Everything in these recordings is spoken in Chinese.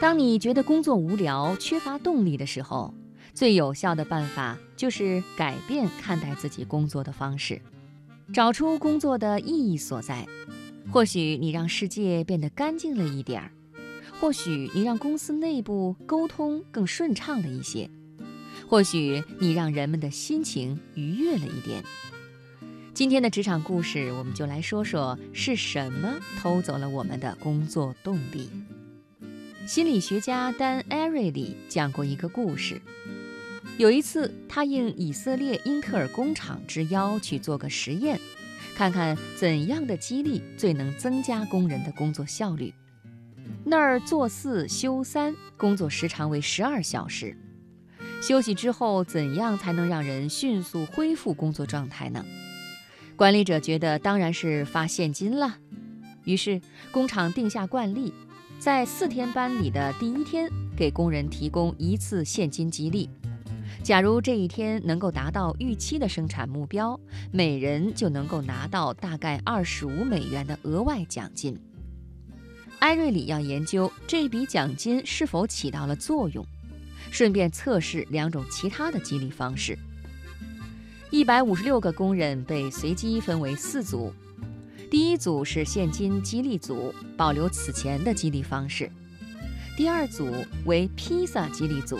当你觉得工作无聊、缺乏动力的时候，最有效的办法就是改变看待自己工作的方式，找出工作的意义所在。或许你让世界变得干净了一点儿，或许你让公司内部沟通更顺畅了一些，或许你让人们的心情愉悦了一点。今天的职场故事，我们就来说说是什么偷走了我们的工作动力。心理学家丹·艾瑞里讲过一个故事。有一次，他应以色列英特尔工厂之邀去做个实验，看看怎样的激励最能增加工人的工作效率。那儿做四休三，工作时长为十二小时。休息之后，怎样才能让人迅速恢复工作状态呢？管理者觉得当然是发现金了。于是，工厂定下惯例。在四天班里的第一天，给工人提供一次现金激励。假如这一天能够达到预期的生产目标，每人就能够拿到大概二十五美元的额外奖金。艾瑞里要研究这笔奖金是否起到了作用，顺便测试两种其他的激励方式。一百五十六个工人被随机分为四组。第一组是现金激励组，保留此前的激励方式。第二组为披萨激励组，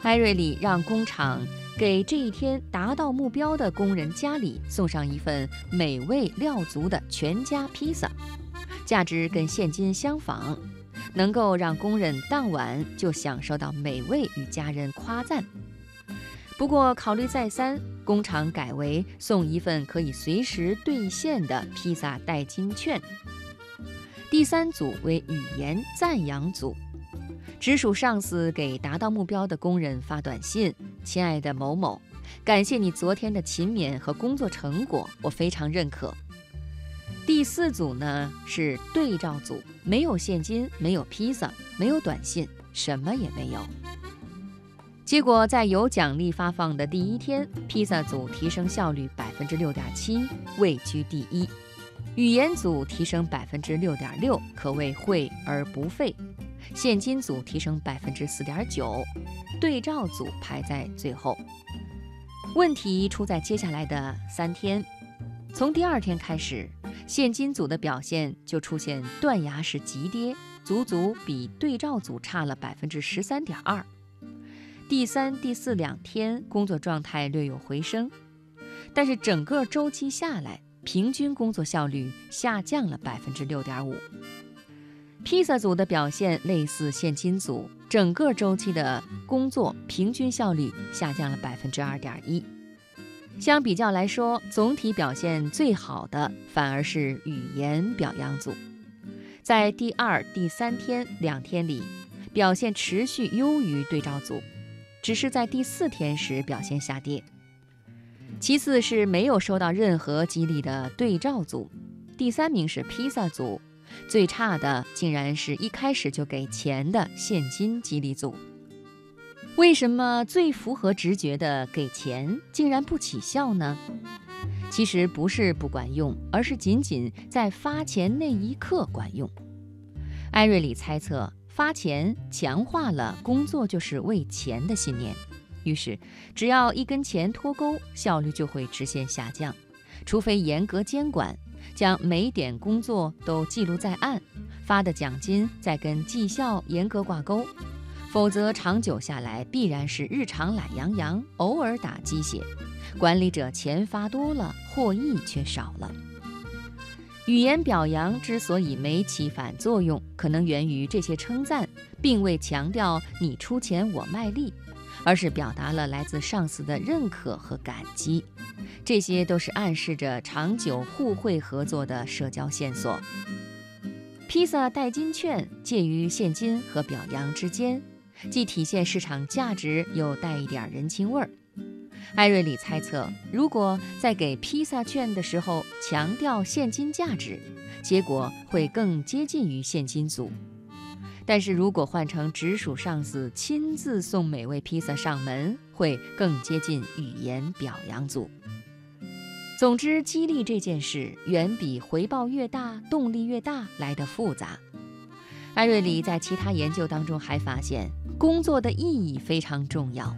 艾瑞里让工厂给这一天达到目标的工人家里送上一份美味料足的全家披萨，价值跟现金相仿，能够让工人当晚就享受到美味与家人夸赞。不过考虑再三。工厂改为送一份可以随时兑现的披萨代金券。第三组为语言赞扬组，直属上司给达到目标的工人发短信：“亲爱的某某，感谢你昨天的勤勉和工作成果，我非常认可。”第四组呢是对照组，没有现金，没有披萨，没有短信，什么也没有。结果在有奖励发放的第一天，披萨组提升效率百分之六点七，位居第一；语言组提升百分之六点六，可谓会而不费；现金组提升百分之四点九，对照组排在最后。问题出在接下来的三天，从第二天开始，现金组的表现就出现断崖式急跌，足足比对照组差了百分之十三点二。第三、第四两天工作状态略有回升，但是整个周期下来，平均工作效率下降了百分之六点五。披萨组的表现类似现金组，整个周期的工作平均效率下降了百分之二点一。相比较来说，总体表现最好的反而是语言表扬组，在第二、第三天两天里，表现持续优于对照组。只是在第四天时表现下跌。其次是没有收到任何激励的对照组，第三名是披萨组，最差的竟然是一开始就给钱的现金激励组。为什么最符合直觉的给钱竟然不起效呢？其实不是不管用，而是仅仅在发钱那一刻管用。艾瑞里猜测。发钱强化了工作就是为钱的信念，于是只要一跟钱脱钩，效率就会直线下降。除非严格监管，将每点工作都记录在案，发的奖金再跟绩效严格挂钩，否则长久下来必然是日常懒洋洋，偶尔打鸡血。管理者钱发多了，获益却少了。语言表扬之所以没起反作用，可能源于这些称赞并未强调你出钱我卖力，而是表达了来自上司的认可和感激。这些都是暗示着长久互惠合作的社交线索。披萨代金券介于现金和表扬之间，既体现市场价值，又带一点人情味儿。艾瑞里猜测，如果在给披萨券的时候强调现金价值，结果会更接近于现金组；但是如果换成直属上司亲自送美味披萨上门，会更接近语言表扬组。总之，激励这件事远比回报越大、动力越大来得复杂。艾瑞里在其他研究当中还发现，工作的意义非常重要。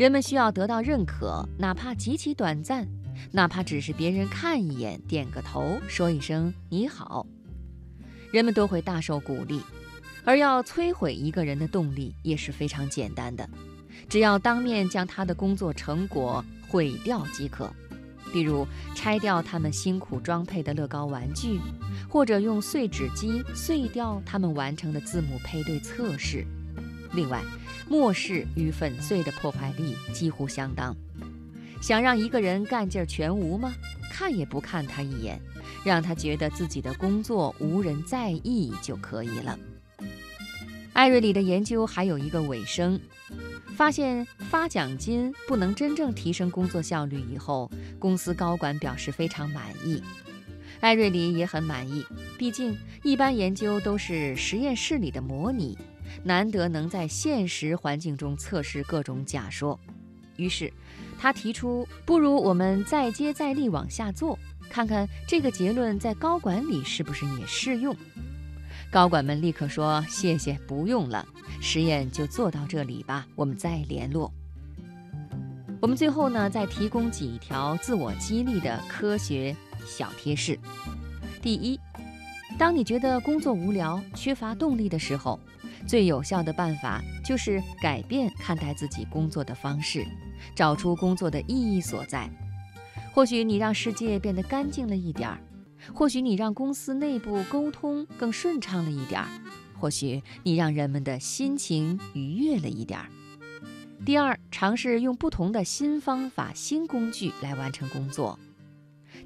人们需要得到认可，哪怕极其短暂，哪怕只是别人看一眼、点个头、说一声“你好”，人们都会大受鼓励。而要摧毁一个人的动力也是非常简单的，只要当面将他的工作成果毁掉即可。比如拆掉他们辛苦装配的乐高玩具，或者用碎纸机碎掉他们完成的字母配对测试。另外，漠视与粉碎的破坏力几乎相当。想让一个人干劲儿全无吗？看也不看他一眼，让他觉得自己的工作无人在意就可以了。艾瑞里的研究还有一个尾声。发现发奖金不能真正提升工作效率以后，公司高管表示非常满意，艾瑞里也很满意。毕竟一般研究都是实验室里的模拟，难得能在现实环境中测试各种假说。于是他提出，不如我们再接再厉往下做，看看这个结论在高管里是不是也适用。高管们立刻说：“谢谢，不用了。实验就做到这里吧，我们再联络。”我们最后呢，再提供几条自我激励的科学小贴士。第一，当你觉得工作无聊、缺乏动力的时候，最有效的办法就是改变看待自己工作的方式，找出工作的意义所在。或许你让世界变得干净了一点儿。或许你让公司内部沟通更顺畅了一点儿，或许你让人们的心情愉悦了一点儿。第二，尝试用不同的新方法、新工具来完成工作，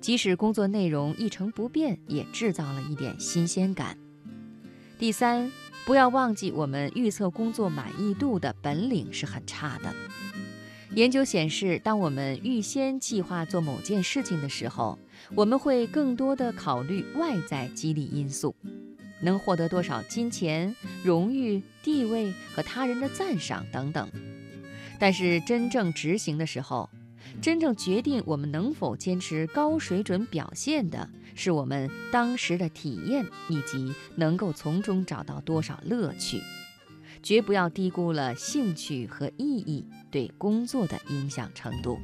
即使工作内容一成不变，也制造了一点新鲜感。第三，不要忘记我们预测工作满意度的本领是很差的。研究显示，当我们预先计划做某件事情的时候，我们会更多的考虑外在激励因素，能获得多少金钱、荣誉、地位和他人的赞赏等等。但是真正执行的时候，真正决定我们能否坚持高水准表现的，是我们当时的体验以及能够从中找到多少乐趣。绝不要低估了兴趣和意义对工作的影响程度。